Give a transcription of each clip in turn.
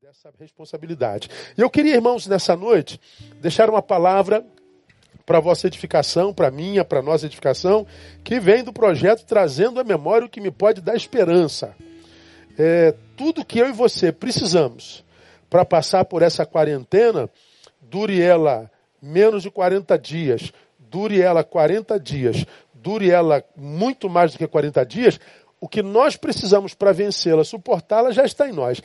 dessa responsabilidade. Eu queria, irmãos, nessa noite, deixar uma palavra para vossa edificação, para minha, para nossa edificação, que vem do projeto trazendo à memória o que me pode dar esperança. É, tudo que eu e você precisamos para passar por essa quarentena, dure ela menos de 40 dias, dure ela 40 dias, dure ela muito mais do que 40 dias, o que nós precisamos para vencê-la, suportá-la, já está em nós.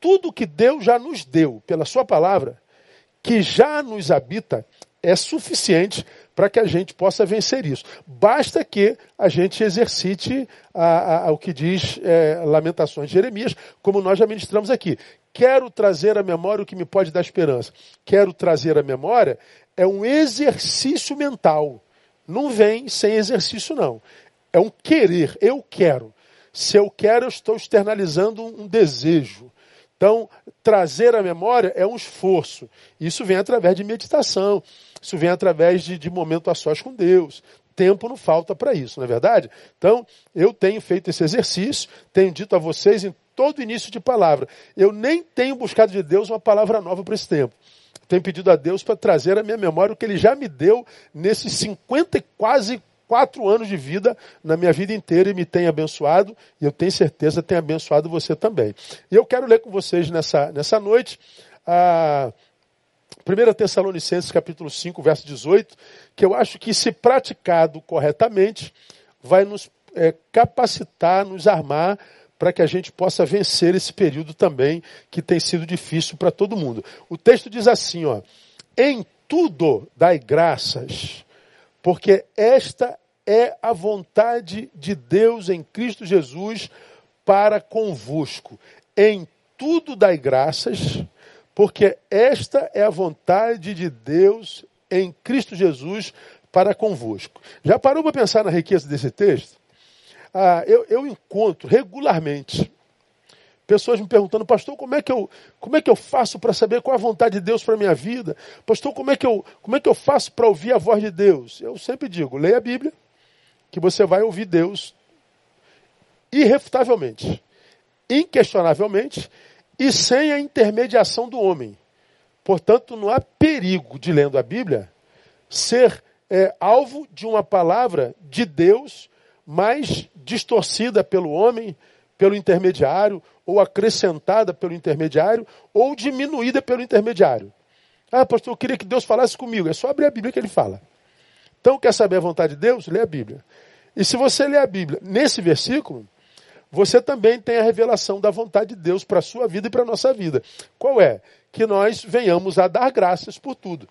Tudo que Deus já nos deu pela Sua palavra, que já nos habita, é suficiente para que a gente possa vencer isso. Basta que a gente exercite a, a, a, o que diz é, Lamentações de Jeremias, como nós já ministramos aqui. Quero trazer à memória o que me pode dar esperança. Quero trazer à memória é um exercício mental. Não vem sem exercício, não. É um querer. Eu quero. Se eu quero, eu estou externalizando um desejo. Então, trazer à memória é um esforço. Isso vem através de meditação, isso vem através de, de momento a sós com Deus. Tempo não falta para isso, não é verdade? Então, eu tenho feito esse exercício, tenho dito a vocês em todo início de palavra. Eu nem tenho buscado de Deus uma palavra nova para esse tempo. Tenho pedido a Deus para trazer à minha memória o que Ele já me deu nesses 50 e quase quatro anos de vida na minha vida inteira e me tem abençoado, e eu tenho certeza tem abençoado você também. E eu quero ler com vocês nessa, nessa noite a 1 Tessalonicenses capítulo 5, verso 18, que eu acho que se praticado corretamente, vai nos é, capacitar, nos armar para que a gente possa vencer esse período também que tem sido difícil para todo mundo. O texto diz assim, ó: "Em tudo dai graças, porque esta é a vontade de Deus em Cristo Jesus para convosco. Em tudo dai graças, porque esta é a vontade de Deus em Cristo Jesus para convosco. Já parou para pensar na riqueza desse texto? Ah, eu, eu encontro regularmente Pessoas me perguntando, pastor, como é que eu, como é que eu faço para saber qual é a vontade de Deus para a minha vida? Pastor, como é que eu, como é que eu faço para ouvir a voz de Deus? Eu sempre digo, leia a Bíblia, que você vai ouvir Deus irrefutavelmente, inquestionavelmente e sem a intermediação do homem. Portanto, não há perigo de lendo a Bíblia ser é, alvo de uma palavra de Deus mais distorcida pelo homem, pelo intermediário, ou acrescentada pelo intermediário, ou diminuída pelo intermediário. Ah, pastor, eu queria que Deus falasse comigo. É só abrir a Bíblia que ele fala. Então, quer saber a vontade de Deus? Lê a Bíblia. E se você ler a Bíblia nesse versículo, você também tem a revelação da vontade de Deus para a sua vida e para a nossa vida. Qual é? Que nós venhamos a dar graças por tudo.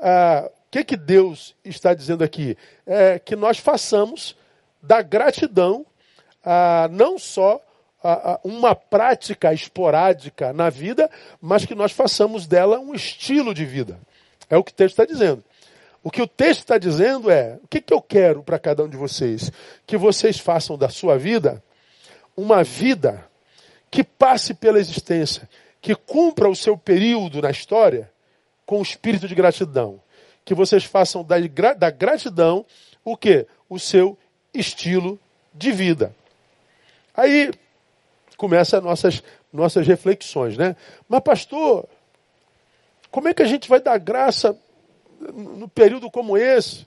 Ah, o que, que Deus está dizendo aqui? É que nós façamos da gratidão ah, não só uma prática esporádica na vida, mas que nós façamos dela um estilo de vida. É o que o texto está dizendo. O que o texto está dizendo é: o que, que eu quero para cada um de vocês? Que vocês façam da sua vida uma vida que passe pela existência, que cumpra o seu período na história com o espírito de gratidão. Que vocês façam da, da gratidão o que? O seu estilo de vida. Aí começam as nossas, nossas reflexões, né? Mas, pastor, como é que a gente vai dar graça no período como esse?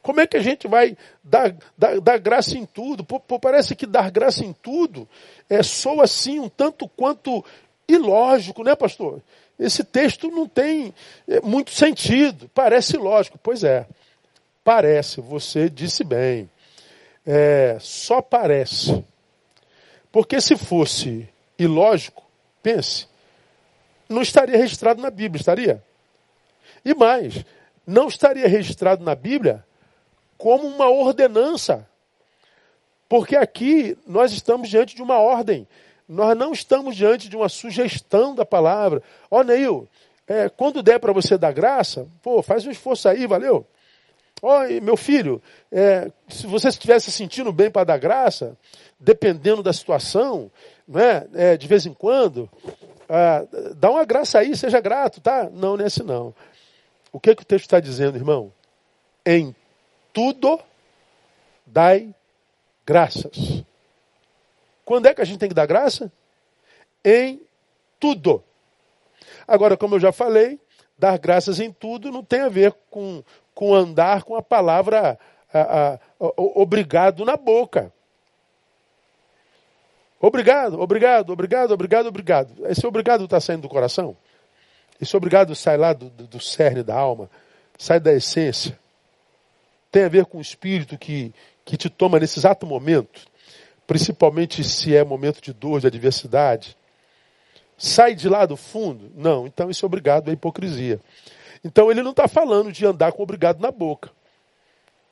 Como é que a gente vai dar, dar, dar graça em tudo? Pô, pô, parece que dar graça em tudo é soa assim um tanto quanto ilógico, né, pastor? Esse texto não tem é, muito sentido. Parece lógico. Pois é, parece, você disse bem. É, só parece. Porque se fosse ilógico, pense, não estaria registrado na Bíblia, estaria? E mais, não estaria registrado na Bíblia como uma ordenança. Porque aqui nós estamos diante de uma ordem. Nós não estamos diante de uma sugestão da palavra. Ó, Neil, é, quando der para você dar graça, pô, faz um esforço aí, valeu? Ó, meu filho, é, se você estivesse sentindo bem para dar graça, dependendo da situação, né, é, de vez em quando, ah, dá uma graça aí, seja grato, tá? Não, nesse é não. O que, que o texto está dizendo, irmão? Em tudo dai graças. Quando é que a gente tem que dar graça? Em tudo. Agora, como eu já falei, dar graças em tudo não tem a ver com, com andar com a palavra a, a, obrigado na boca. Obrigado, obrigado, obrigado, obrigado, obrigado. Esse obrigado está saindo do coração? Esse obrigado sai lá do, do, do cerne da alma, sai da essência. Tem a ver com o espírito que, que te toma nesse exato momento, principalmente se é momento de dor, de adversidade. Sai de lá do fundo? Não, então esse obrigado é hipocrisia. Então ele não está falando de andar com obrigado na boca.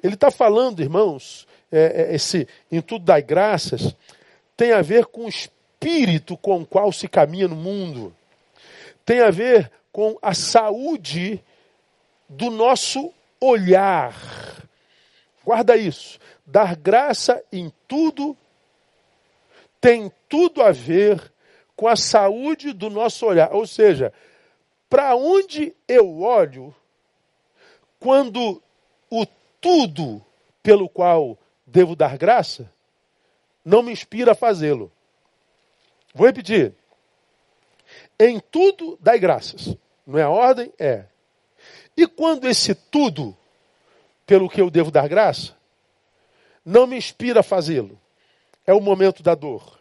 Ele está falando, irmãos, é, é, esse em tudo das graças, tem a ver com o espírito com o qual se caminha no mundo. Tem a ver com a saúde do nosso olhar. Guarda isso. Dar graça em tudo tem tudo a ver com a saúde do nosso olhar. Ou seja, para onde eu olho quando o tudo pelo qual devo dar graça não me inspira a fazê-lo. Vou repetir. Em tudo dai graças. Não é a ordem? É. E quando esse tudo, pelo que eu devo dar graça, não me inspira a fazê-lo, é o momento da dor,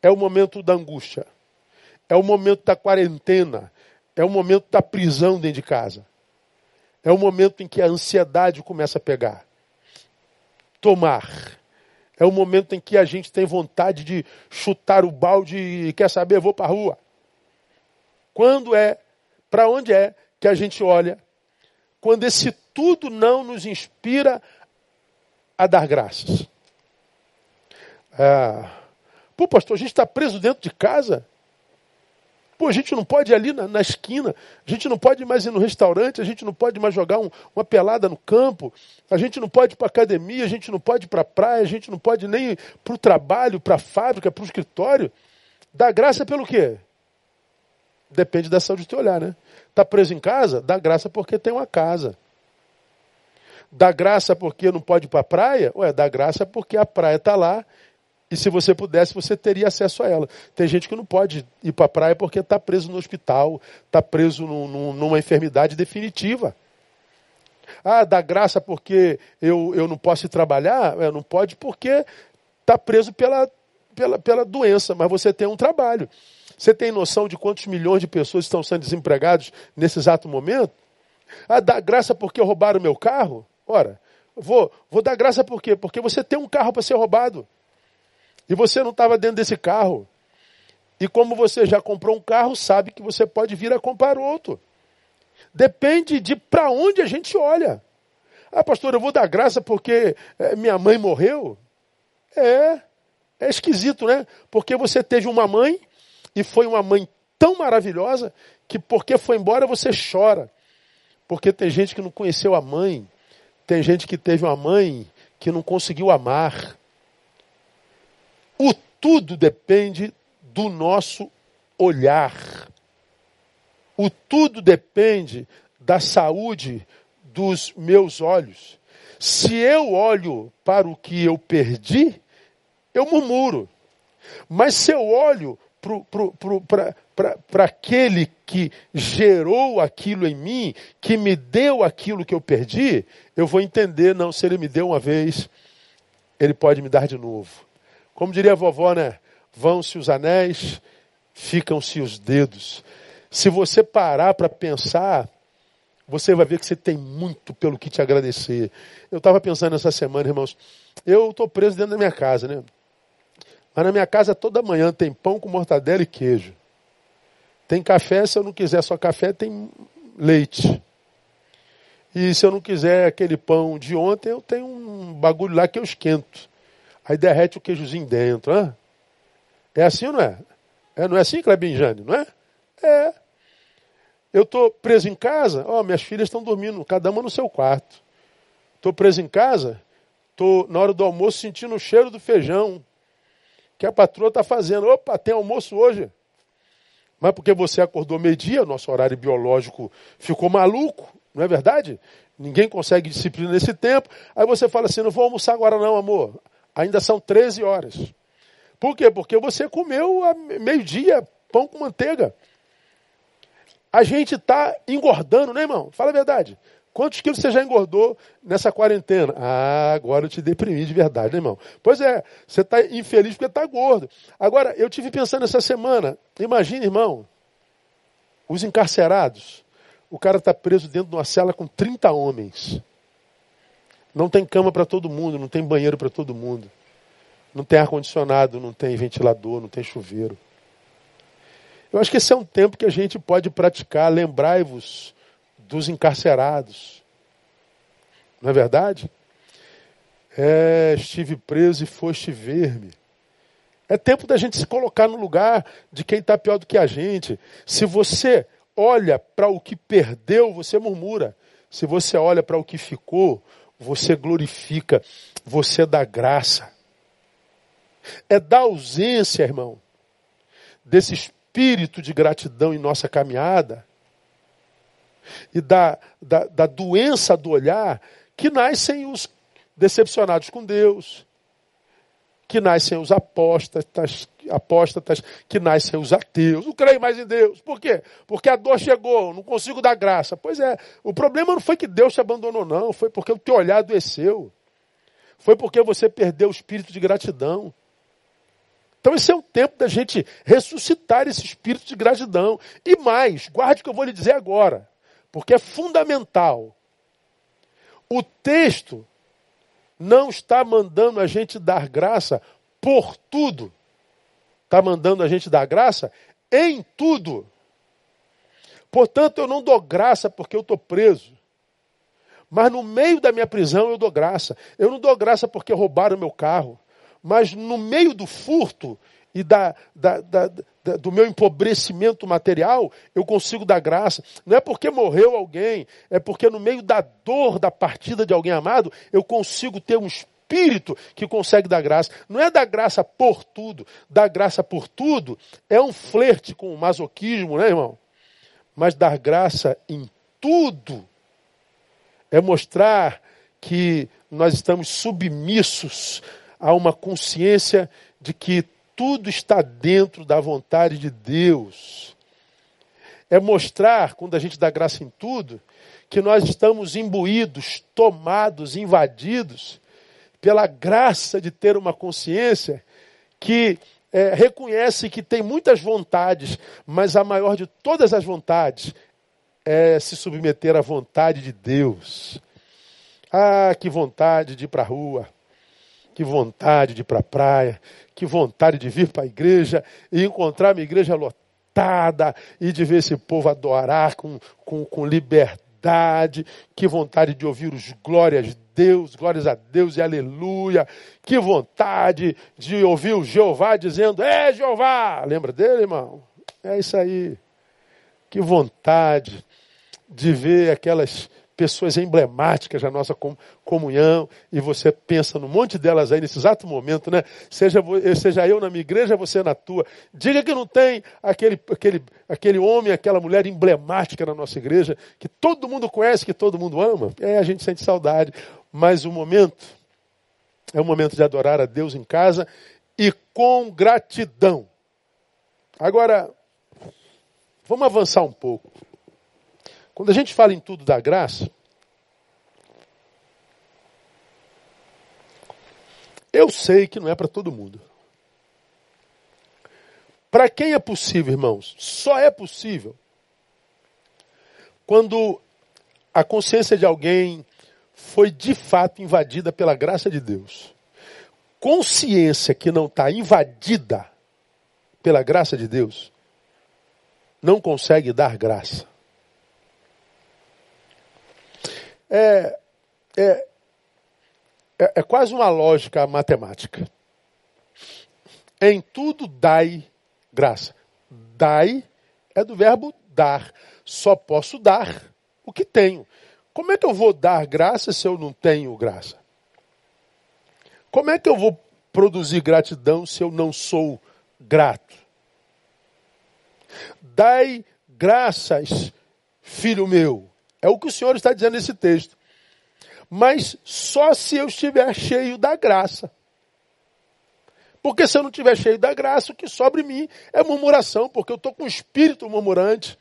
é o momento da angústia, é o momento da quarentena, é o momento da prisão dentro de casa, é o momento em que a ansiedade começa a pegar. Tomar é o momento em que a gente tem vontade de chutar o balde e quer saber, vou para a rua. Quando é, para onde é que a gente olha? Quando esse tudo não nos inspira a dar graças. É, pô, pastor, a gente está preso dentro de casa. Pô, a gente não pode ir ali na, na, esquina, a gente não pode mais ir no restaurante, a gente não pode mais jogar um, uma pelada no campo, a gente não pode ir para academia, a gente não pode ir para praia, a gente não pode nem para o trabalho, para a fábrica, para o escritório. Dá graça pelo quê? Depende da saúde do teu olhar, né? Está preso em casa? Dá graça porque tem uma casa. Dá graça porque não pode ir para a praia? Ué, dá graça porque a praia está lá e se você pudesse, você teria acesso a ela. Tem gente que não pode ir para a praia porque está preso no hospital, está preso numa enfermidade definitiva. Ah, dá graça porque eu, eu não posso trabalhar? É, não pode porque está preso pela, pela, pela doença, mas você tem um trabalho. Você tem noção de quantos milhões de pessoas estão sendo desempregados nesse exato momento? Ah, dá graça porque roubaram meu carro? Ora, vou, vou dar graça por quê? Porque você tem um carro para ser roubado. E você não estava dentro desse carro. E como você já comprou um carro, sabe que você pode vir a comprar outro. Depende de para onde a gente olha. Ah, pastor, eu vou dar graça porque é, minha mãe morreu. É, é esquisito, né? Porque você teve uma mãe e foi uma mãe tão maravilhosa que porque foi embora você chora. Porque tem gente que não conheceu a mãe, tem gente que teve uma mãe que não conseguiu amar. O tudo depende do nosso olhar. O tudo depende da saúde dos meus olhos. Se eu olho para o que eu perdi, eu murmuro. Mas se eu olho para aquele que gerou aquilo em mim, que me deu aquilo que eu perdi, eu vou entender, não, se ele me deu uma vez, ele pode me dar de novo. Como diria a vovó, né? Vão-se os anéis, ficam-se os dedos. Se você parar para pensar, você vai ver que você tem muito pelo que te agradecer. Eu estava pensando essa semana, irmãos, eu estou preso dentro da minha casa, né? Mas na minha casa toda manhã tem pão com mortadela e queijo. Tem café, se eu não quiser só café, tem leite. E se eu não quiser aquele pão de ontem, eu tenho um bagulho lá que eu esquento. Aí derrete o queijozinho dentro. Hein? É assim ou não é? é não é assim, Clebinho Jane, não é? É. Eu estou preso em casa, ó, minhas filhas estão dormindo, cada uma no seu quarto. Estou preso em casa, estou na hora do almoço sentindo o cheiro do feijão que a patroa está fazendo. Opa, tem almoço hoje. Mas porque você acordou meio-dia, nosso horário biológico ficou maluco, não é verdade? Ninguém consegue disciplina nesse tempo. Aí você fala assim: não vou almoçar agora, não, amor. Ainda são 13 horas. Por quê? Porque você comeu a meio-dia, pão com manteiga. A gente está engordando, né, irmão? Fala a verdade. Quantos quilos você já engordou nessa quarentena? Ah, agora eu te deprimi de verdade, né, irmão? Pois é, você está infeliz porque está gordo. Agora, eu tive pensando essa semana, imagine, irmão, os encarcerados. O cara está preso dentro de uma cela com 30 homens. Não tem cama para todo mundo, não tem banheiro para todo mundo. Não tem ar-condicionado, não tem ventilador, não tem chuveiro. Eu acho que esse é um tempo que a gente pode praticar. Lembrai-vos dos encarcerados. Não é verdade? É, estive preso e foste ver-me. É tempo da gente se colocar no lugar de quem está pior do que a gente. Se você olha para o que perdeu, você murmura. Se você olha para o que ficou, você glorifica, você dá graça. É da ausência, irmão, desse espírito de gratidão em nossa caminhada e da, da, da doença do olhar que nascem os decepcionados com Deus, que nascem os apóstatas, apóstatas, que nascem os ateus. Não creio mais em Deus. Por quê? Porque a dor chegou, não consigo dar graça. Pois é, o problema não foi que Deus te abandonou, não. Foi porque o teu olhar adoeceu. Foi porque você perdeu o espírito de gratidão. Então esse é o tempo da gente ressuscitar esse espírito de gratidão. E mais, guarde o que eu vou lhe dizer agora porque é fundamental. O texto não está mandando a gente dar graça por tudo. Está mandando a gente dar graça em tudo. Portanto, eu não dou graça porque eu estou preso. Mas no meio da minha prisão eu dou graça. Eu não dou graça porque roubaram meu carro. Mas no meio do furto e da, da, da, do meu empobrecimento material, eu consigo dar graça. Não é porque morreu alguém, é porque no meio da dor da partida de alguém amado, eu consigo ter um espírito que consegue dar graça. Não é dar graça por tudo. Dar graça por tudo é um flerte com o masoquismo, né, irmão? Mas dar graça em tudo é mostrar que nós estamos submissos a uma consciência de que tudo está dentro da vontade de Deus. É mostrar, quando a gente dá graça em tudo, que nós estamos imbuídos, tomados, invadidos pela graça de ter uma consciência que é, reconhece que tem muitas vontades, mas a maior de todas as vontades é se submeter à vontade de Deus. Ah, que vontade de ir para a rua, que vontade de ir para a praia, que vontade de vir para a igreja e encontrar minha igreja lotada e de ver esse povo adorar com, com, com liberdade. Que vontade de ouvir os glórias Deus, glórias a Deus e aleluia. Que vontade de ouvir o Jeová dizendo: É Jeová! Lembra dele, irmão? É isso aí. Que vontade de ver aquelas pessoas emblemáticas da nossa comunhão, e você pensa num monte delas aí nesse exato momento, né? Seja, seja eu na minha igreja, você na tua. Diga que não tem aquele, aquele, aquele homem, aquela mulher emblemática na nossa igreja, que todo mundo conhece, que todo mundo ama. É, a gente sente saudade. Mas o momento é o momento de adorar a Deus em casa e com gratidão. Agora, vamos avançar um pouco. Quando a gente fala em tudo da graça, eu sei que não é para todo mundo. Para quem é possível, irmãos? Só é possível quando a consciência de alguém foi de fato invadida pela graça de Deus. Consciência que não está invadida pela graça de Deus não consegue dar graça. É, é, é, é quase uma lógica matemática. Em tudo dai graça. Dai é do verbo dar. Só posso dar o que tenho. Como é que eu vou dar graça se eu não tenho graça? Como é que eu vou produzir gratidão se eu não sou grato? Dai graças, filho meu, é o que o Senhor está dizendo nesse texto. Mas só se eu estiver cheio da graça. Porque se eu não estiver cheio da graça, o que sobra em mim é murmuração, porque eu estou com espírito murmurante.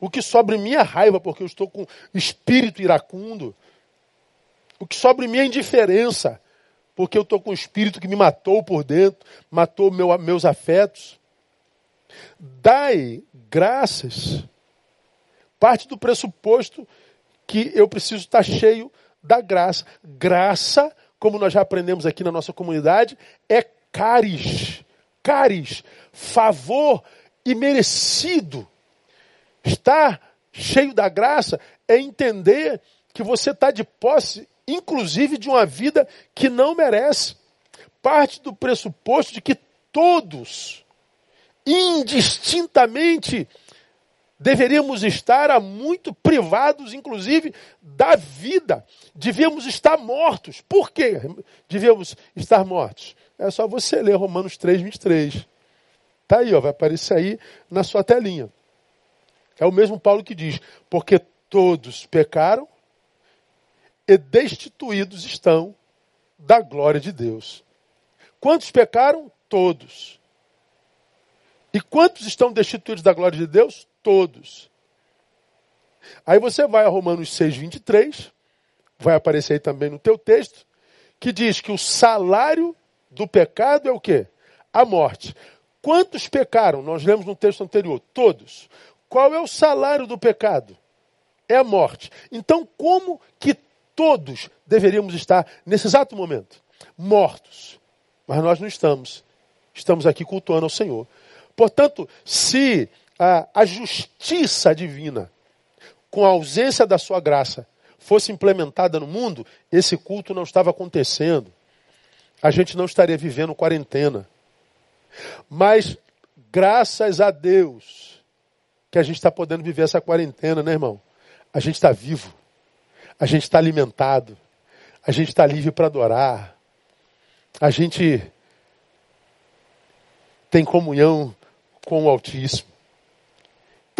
O que sobra em mim é raiva, porque eu estou com espírito iracundo. O que sobra em mim é indiferença, porque eu estou com o espírito que me matou por dentro, matou meu, meus afetos. Dai graças. Parte do pressuposto que eu preciso estar cheio da graça. Graça, como nós já aprendemos aqui na nossa comunidade, é caris. Caris, favor e merecido. Estar cheio da graça é entender que você está de posse, inclusive, de uma vida que não merece. Parte do pressuposto de que todos, indistintamente, deveríamos estar há muito privados, inclusive, da vida. Devíamos estar mortos. Por que devíamos estar mortos? É só você ler Romanos 3, 23. Está aí, ó, vai aparecer aí na sua telinha. É o mesmo Paulo que diz: porque todos pecaram e destituídos estão da glória de Deus. Quantos pecaram? Todos. E quantos estão destituídos da glória de Deus? Todos. Aí você vai a Romanos 6, 23, vai aparecer aí também no teu texto, que diz que o salário do pecado é o quê? A morte. Quantos pecaram? Nós lemos no texto anterior. Todos. Qual é o salário do pecado? É a morte. Então, como que todos deveríamos estar nesse exato momento? Mortos. Mas nós não estamos. Estamos aqui cultuando ao Senhor. Portanto, se a, a justiça divina, com a ausência da sua graça, fosse implementada no mundo, esse culto não estava acontecendo. A gente não estaria vivendo quarentena. Mas, graças a Deus, que a gente está podendo viver essa quarentena, né, irmão? A gente está vivo, a gente está alimentado, a gente está livre para adorar, a gente tem comunhão com o Altíssimo.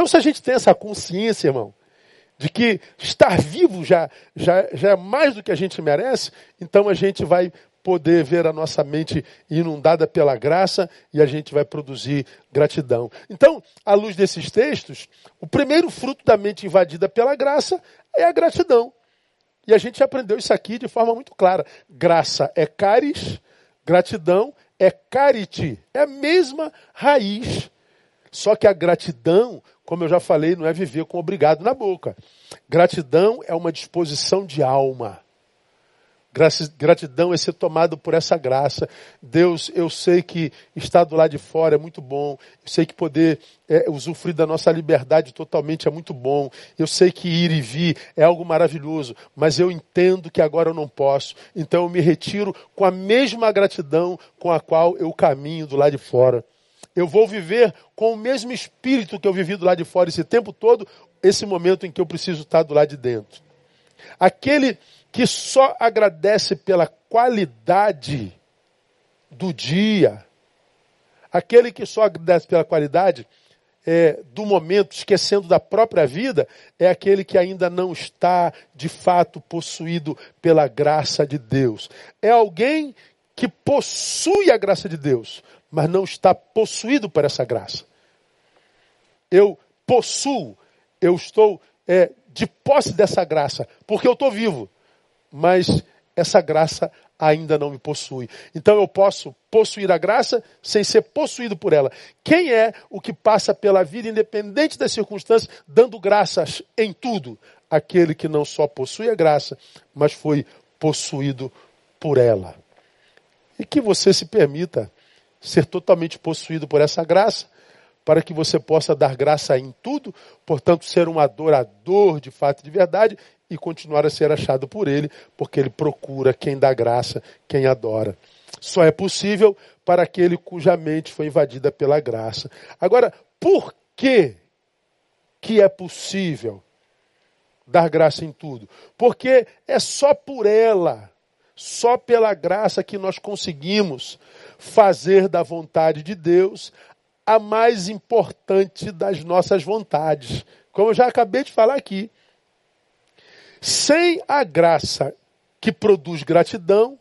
Então, se a gente tem essa consciência, irmão, de que estar vivo já, já, já é mais do que a gente merece, então a gente vai poder ver a nossa mente inundada pela graça e a gente vai produzir gratidão. Então, à luz desses textos, o primeiro fruto da mente invadida pela graça é a gratidão. E a gente aprendeu isso aqui de forma muito clara. Graça é caris, gratidão é carite. É a mesma raiz. Só que a gratidão, como eu já falei, não é viver com obrigado na boca. Gratidão é uma disposição de alma. Gratidão é ser tomado por essa graça. Deus, eu sei que estar do lado de fora é muito bom. Eu sei que poder é, usufruir da nossa liberdade totalmente é muito bom. Eu sei que ir e vir é algo maravilhoso. Mas eu entendo que agora eu não posso. Então eu me retiro com a mesma gratidão com a qual eu caminho do lado de fora. Eu vou viver com o mesmo espírito que eu vivi do lado de fora esse tempo todo, esse momento em que eu preciso estar do lado de dentro. Aquele que só agradece pela qualidade do dia, aquele que só agradece pela qualidade é, do momento, esquecendo da própria vida, é aquele que ainda não está de fato possuído pela graça de Deus. É alguém que possui a graça de Deus, mas não está possuído por essa graça. Eu possuo, eu estou é, de posse dessa graça, porque eu estou vivo mas essa graça ainda não me possui. Então eu posso possuir a graça sem ser possuído por ela. Quem é o que passa pela vida, independente das circunstâncias, dando graças em tudo? Aquele que não só possui a graça, mas foi possuído por ela. E que você se permita ser totalmente possuído por essa graça, para que você possa dar graça em tudo, portanto, ser um adorador de fato e de verdade e continuar a ser achado por ele, porque ele procura quem dá graça, quem adora. Só é possível para aquele cuja mente foi invadida pela graça. Agora, por que que é possível dar graça em tudo? Porque é só por ela, só pela graça que nós conseguimos fazer da vontade de Deus a mais importante das nossas vontades. Como eu já acabei de falar aqui. Sem a graça que produz gratidão,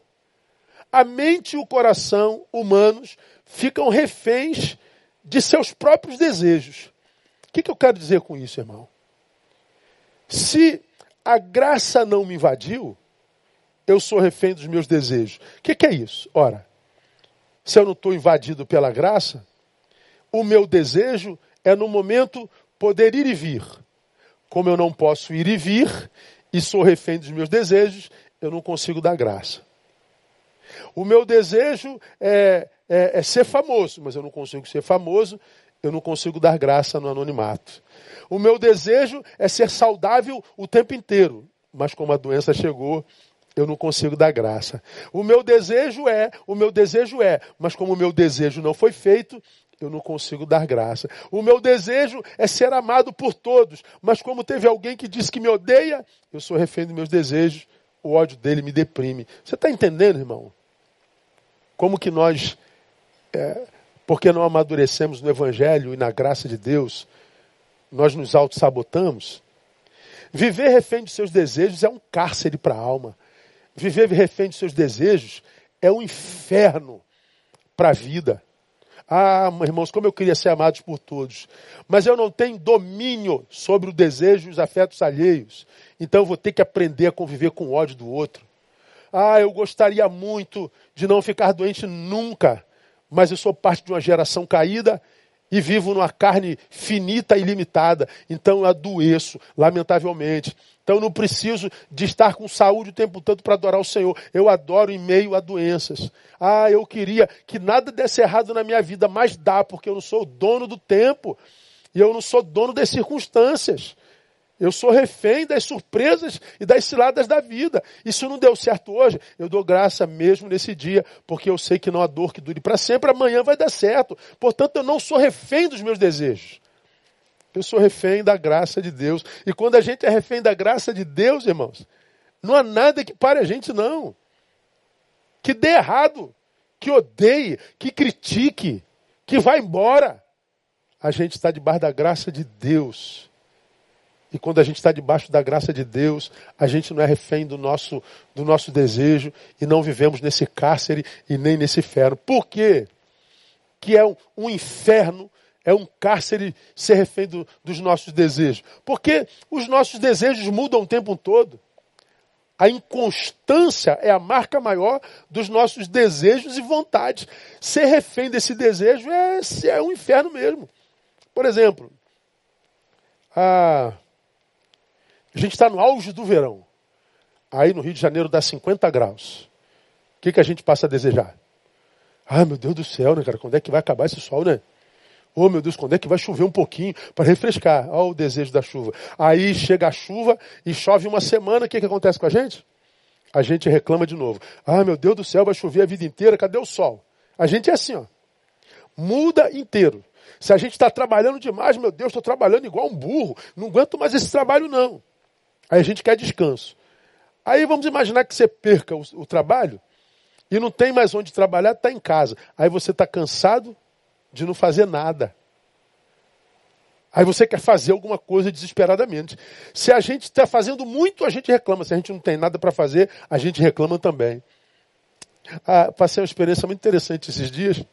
a mente e o coração humanos ficam reféns de seus próprios desejos. O que, que eu quero dizer com isso, irmão? Se a graça não me invadiu, eu sou refém dos meus desejos. O que, que é isso? Ora, se eu não estou invadido pela graça, o meu desejo é no momento poder ir e vir. Como eu não posso ir e vir e sou refém dos meus desejos, eu não consigo dar graça. O meu desejo é, é, é ser famoso, mas eu não consigo ser famoso, eu não consigo dar graça no anonimato. O meu desejo é ser saudável o tempo inteiro, mas como a doença chegou, eu não consigo dar graça. O meu desejo é, o meu desejo é, mas como o meu desejo não foi feito, eu não consigo dar graça. O meu desejo é ser amado por todos, mas como teve alguém que disse que me odeia, eu sou refém dos meus desejos, o ódio dele me deprime. Você está entendendo, irmão? Como que nós, é, porque não amadurecemos no Evangelho e na graça de Deus, nós nos auto-sabotamos? Viver refém de seus desejos é um cárcere para a alma. Viver refém de seus desejos é um inferno para a vida. Ah, irmãos, como eu queria ser amado por todos. Mas eu não tenho domínio sobre o desejo e os afetos alheios. Então eu vou ter que aprender a conviver com o ódio do outro. Ah, eu gostaria muito de não ficar doente nunca. Mas eu sou parte de uma geração caída e vivo numa carne finita e limitada. Então eu adoeço, lamentavelmente. Então eu não preciso de estar com saúde o tempo todo para adorar o Senhor. Eu adoro em meio a doenças. Ah, eu queria que nada desse errado na minha vida, mas dá, porque eu não sou dono do tempo. E eu não sou dono das circunstâncias. Eu sou refém das surpresas e das ciladas da vida. Se não deu certo hoje, eu dou graça mesmo nesse dia, porque eu sei que não há dor que dure para sempre, amanhã vai dar certo. Portanto, eu não sou refém dos meus desejos. Eu sou refém da graça de Deus. E quando a gente é refém da graça de Deus, irmãos, não há nada que pare a gente, não. Que dê errado, que odeie, que critique, que vá embora. A gente está debaixo da graça de Deus. E quando a gente está debaixo da graça de Deus, a gente não é refém do nosso, do nosso desejo e não vivemos nesse cárcere e nem nesse inferno. Por quê? Que é um, um inferno, é um cárcere ser refém do, dos nossos desejos. Porque os nossos desejos mudam o tempo todo. A inconstância é a marca maior dos nossos desejos e vontades. Ser refém desse desejo é, é um inferno mesmo. Por exemplo, a a gente está no auge do verão. Aí no Rio de Janeiro dá 50 graus. O que, que a gente passa a desejar? Ah, meu Deus do céu, né, cara? Quando é que vai acabar esse sol, né? Oh, meu Deus, quando é que vai chover um pouquinho para refrescar? Olha o desejo da chuva. Aí chega a chuva e chove uma semana, o que, que acontece com a gente? A gente reclama de novo. Ah, meu Deus do céu, vai chover a vida inteira, cadê o sol? A gente é assim, ó. Muda inteiro. Se a gente está trabalhando demais, meu Deus, estou trabalhando igual um burro. Não aguento mais esse trabalho, não. Aí a gente quer descanso. Aí vamos imaginar que você perca o, o trabalho e não tem mais onde trabalhar, está em casa. Aí você está cansado de não fazer nada. Aí você quer fazer alguma coisa desesperadamente. Se a gente está fazendo muito, a gente reclama. Se a gente não tem nada para fazer, a gente reclama também. Ah, passei uma experiência muito interessante esses dias.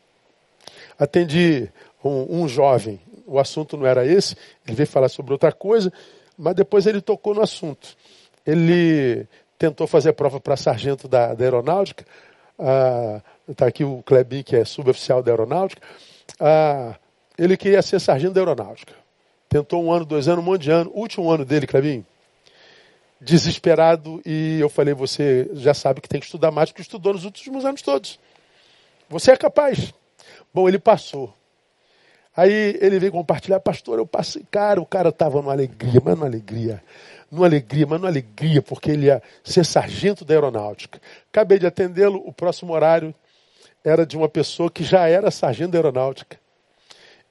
Atendi um, um jovem. O assunto não era esse. Ele veio falar sobre outra coisa. Mas depois ele tocou no assunto. Ele tentou fazer prova para sargento da, da aeronáutica. Está ah, aqui o Klebin, que é suboficial da aeronáutica. Ah, ele queria ser sargento da aeronáutica. Tentou um ano, dois anos, um monte de ano. último ano dele, Klebin, desesperado. E eu falei, você já sabe que tem que estudar mais do que estudou nos últimos anos todos. Você é capaz. Bom, ele passou. Aí ele veio compartilhar, pastor, eu passei. Cara, o cara estava numa alegria, mas numa alegria. Numa alegria, mas numa alegria, porque ele ia ser sargento da aeronáutica. Acabei de atendê-lo, o próximo horário era de uma pessoa que já era sargento da aeronáutica.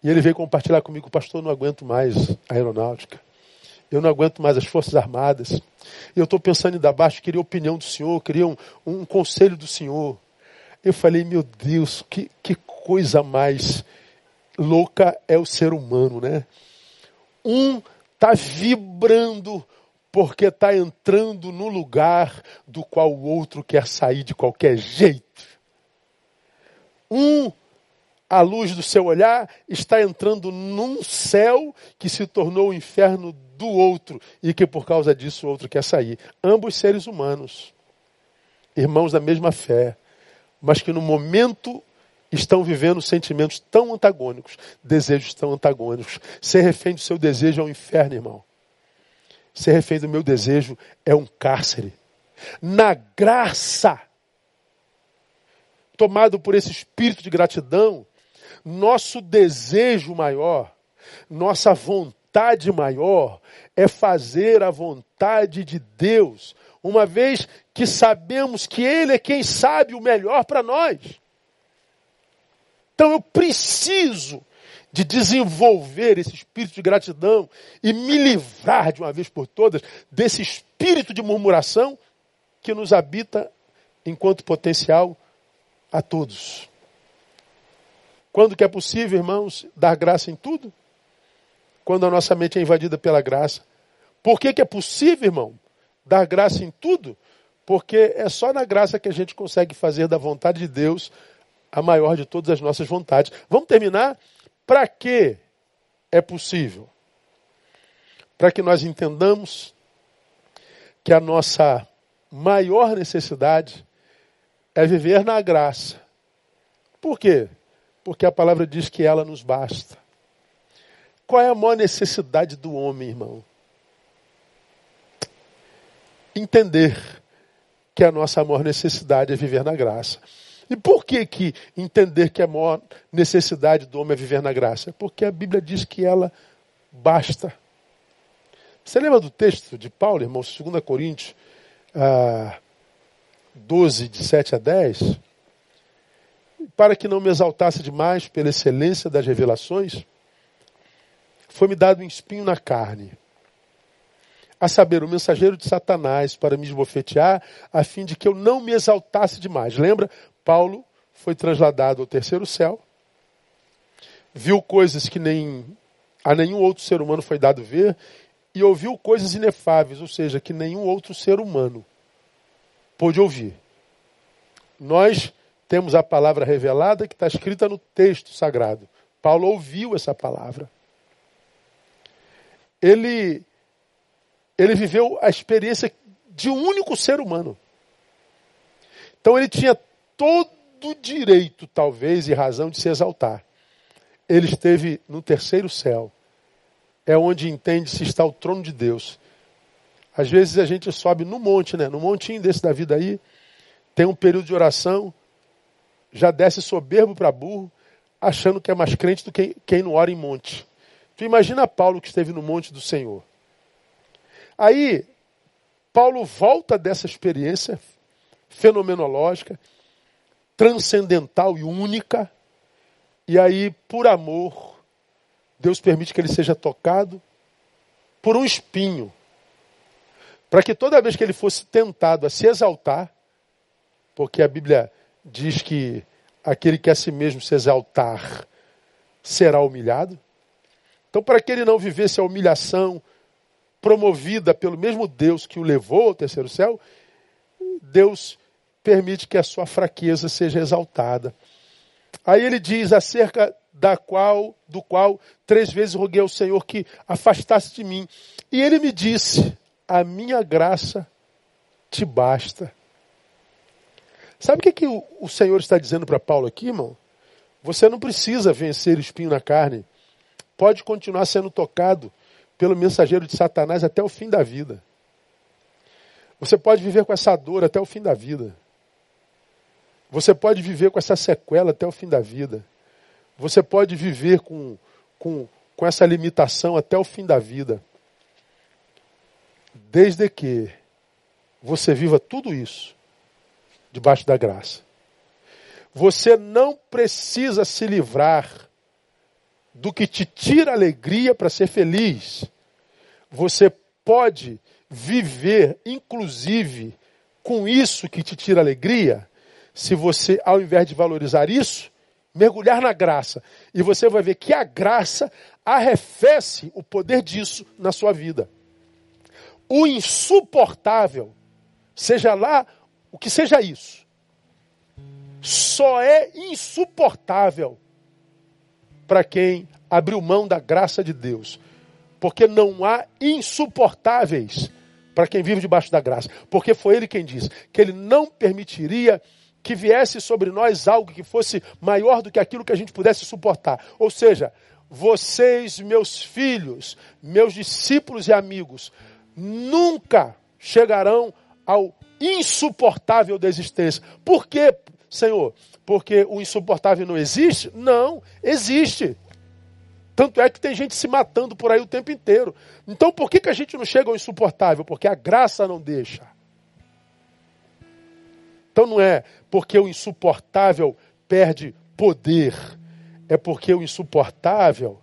E ele veio compartilhar comigo, pastor, eu não aguento mais a aeronáutica. Eu não aguento mais as Forças Armadas. Eu estou pensando em dar baixo, queria a opinião do senhor, queria um, um conselho do senhor. Eu falei, meu Deus, que, que coisa mais louca é o ser humano, né? Um está vibrando porque está entrando no lugar do qual o outro quer sair de qualquer jeito. Um, a luz do seu olhar, está entrando num céu que se tornou o inferno do outro e que por causa disso o outro quer sair. Ambos seres humanos, irmãos da mesma fé, mas que no momento estão vivendo sentimentos tão antagônicos, desejos tão antagônicos. Ser refém do seu desejo é um inferno, irmão. Ser refém do meu desejo é um cárcere. Na graça, tomado por esse espírito de gratidão, nosso desejo maior, nossa vontade maior é fazer a vontade de Deus, uma vez que sabemos que Ele é quem sabe o melhor para nós. Então eu preciso de desenvolver esse espírito de gratidão e me livrar de uma vez por todas desse espírito de murmuração que nos habita enquanto potencial a todos. Quando que é possível, irmãos, dar graça em tudo? Quando a nossa mente é invadida pela graça. Por que, que é possível, irmão, dar graça em tudo? Porque é só na graça que a gente consegue fazer da vontade de Deus a maior de todas as nossas vontades. Vamos terminar? Para que é possível? Para que nós entendamos que a nossa maior necessidade é viver na graça. Por quê? Porque a palavra diz que ela nos basta. Qual é a maior necessidade do homem, irmão? Entender que a nossa maior necessidade é viver na graça. E por que, que entender que a maior necessidade do homem é viver na graça? Porque a Bíblia diz que ela basta. Você lembra do texto de Paulo, irmão, 2 Coríntios ah, 12, de 7 a 10? Para que não me exaltasse demais pela excelência das revelações, foi-me dado um espinho na carne, a saber, o mensageiro de Satanás para me esbofetear, a fim de que eu não me exaltasse demais. Lembra? Paulo foi trasladado ao terceiro céu, viu coisas que nem a nenhum outro ser humano foi dado ver e ouviu coisas inefáveis, ou seja, que nenhum outro ser humano pôde ouvir. Nós temos a palavra revelada que está escrita no texto sagrado. Paulo ouviu essa palavra. Ele, ele viveu a experiência de um único ser humano. Então ele tinha todo direito, talvez, e razão de se exaltar. Ele esteve no terceiro céu. É onde entende se está o trono de Deus. Às vezes a gente sobe no monte, né? No montinho desse da vida aí, tem um período de oração, já desce soberbo para burro, achando que é mais crente do que quem não ora em monte. Tu imagina Paulo que esteve no monte do Senhor. Aí, Paulo volta dessa experiência fenomenológica, transcendental e única. E aí, por amor, Deus permite que ele seja tocado por um espinho. Para que toda vez que ele fosse tentado a se exaltar, porque a Bíblia diz que aquele que a si mesmo se exaltar será humilhado. Então, para que ele não vivesse a humilhação promovida pelo mesmo Deus que o levou ao terceiro céu, Deus permite que a sua fraqueza seja exaltada. Aí ele diz acerca da qual, do qual três vezes roguei ao Senhor que afastasse de mim. E ele me disse: A minha graça te basta. Sabe o que, que o, Senhor está dizendo para Paulo aqui, irmão? Você não precisa vencer espinho na carne. Pode continuar sendo tocado pelo mensageiro de Satanás até o fim da vida. Você pode viver com essa dor até o fim da vida. Você pode viver com essa sequela até o fim da vida. Você pode viver com, com, com essa limitação até o fim da vida. Desde que você viva tudo isso debaixo da graça. Você não precisa se livrar do que te tira alegria para ser feliz. Você pode viver, inclusive, com isso que te tira alegria, se você, ao invés de valorizar isso, mergulhar na graça. E você vai ver que a graça arrefece o poder disso na sua vida. O insuportável, seja lá o que seja isso, só é insuportável para quem abriu mão da graça de Deus. Porque não há insuportáveis para quem vive debaixo da graça. Porque foi ele quem disse que ele não permitiria que viesse sobre nós algo que fosse maior do que aquilo que a gente pudesse suportar. Ou seja, vocês, meus filhos, meus discípulos e amigos, nunca chegarão ao insuportável da existência. Por quê, Senhor? Porque o insuportável não existe? Não, existe. Tanto é que tem gente se matando por aí o tempo inteiro. Então por que, que a gente não chega ao insuportável? Porque a graça não deixa. Então não é porque o insuportável perde poder, é porque o insuportável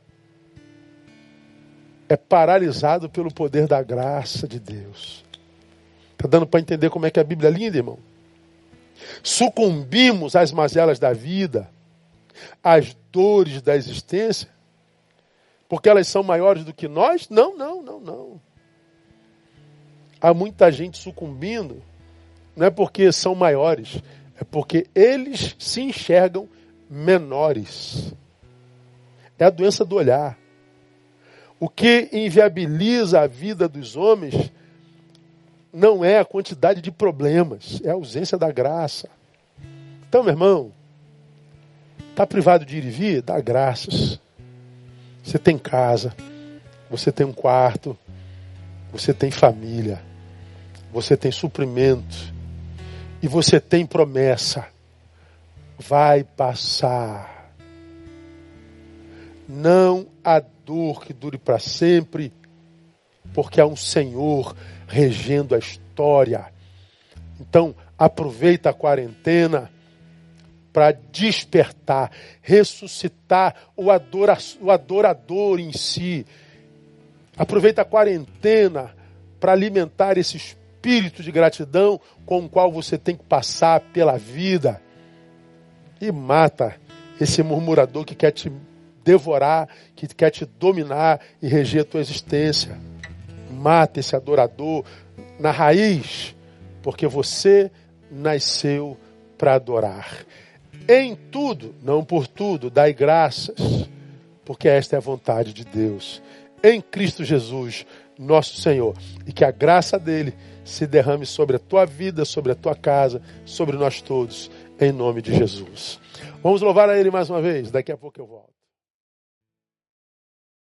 é paralisado pelo poder da graça de Deus. Está dando para entender como é que a Bíblia é linda, irmão? Sucumbimos às mazelas da vida, às dores da existência, porque elas são maiores do que nós? Não, não, não, não. Há muita gente sucumbindo, não é porque são maiores, é porque eles se enxergam menores. É a doença do olhar. O que inviabiliza a vida dos homens não é a quantidade de problemas, é a ausência da graça. Então, meu irmão, está privado de ir e vir? Dá graças. Você tem casa, você tem um quarto, você tem família, você tem suprimento e você tem promessa. Vai passar. Não há dor que dure para sempre, porque há um Senhor regendo a história. Então, aproveita a quarentena para despertar, ressuscitar o, adora, o adorador em si. Aproveita a quarentena para alimentar esse espírito de gratidão com o qual você tem que passar pela vida. E mata esse murmurador que quer te devorar, que quer te dominar e reger a tua existência. Mata esse adorador na raiz, porque você nasceu para adorar. Em tudo, não por tudo, dai graças, porque esta é a vontade de Deus. Em Cristo Jesus, nosso Senhor. E que a graça dele se derrame sobre a tua vida, sobre a tua casa, sobre nós todos, em nome de Jesus. Vamos louvar a Ele mais uma vez. Daqui a pouco eu volto.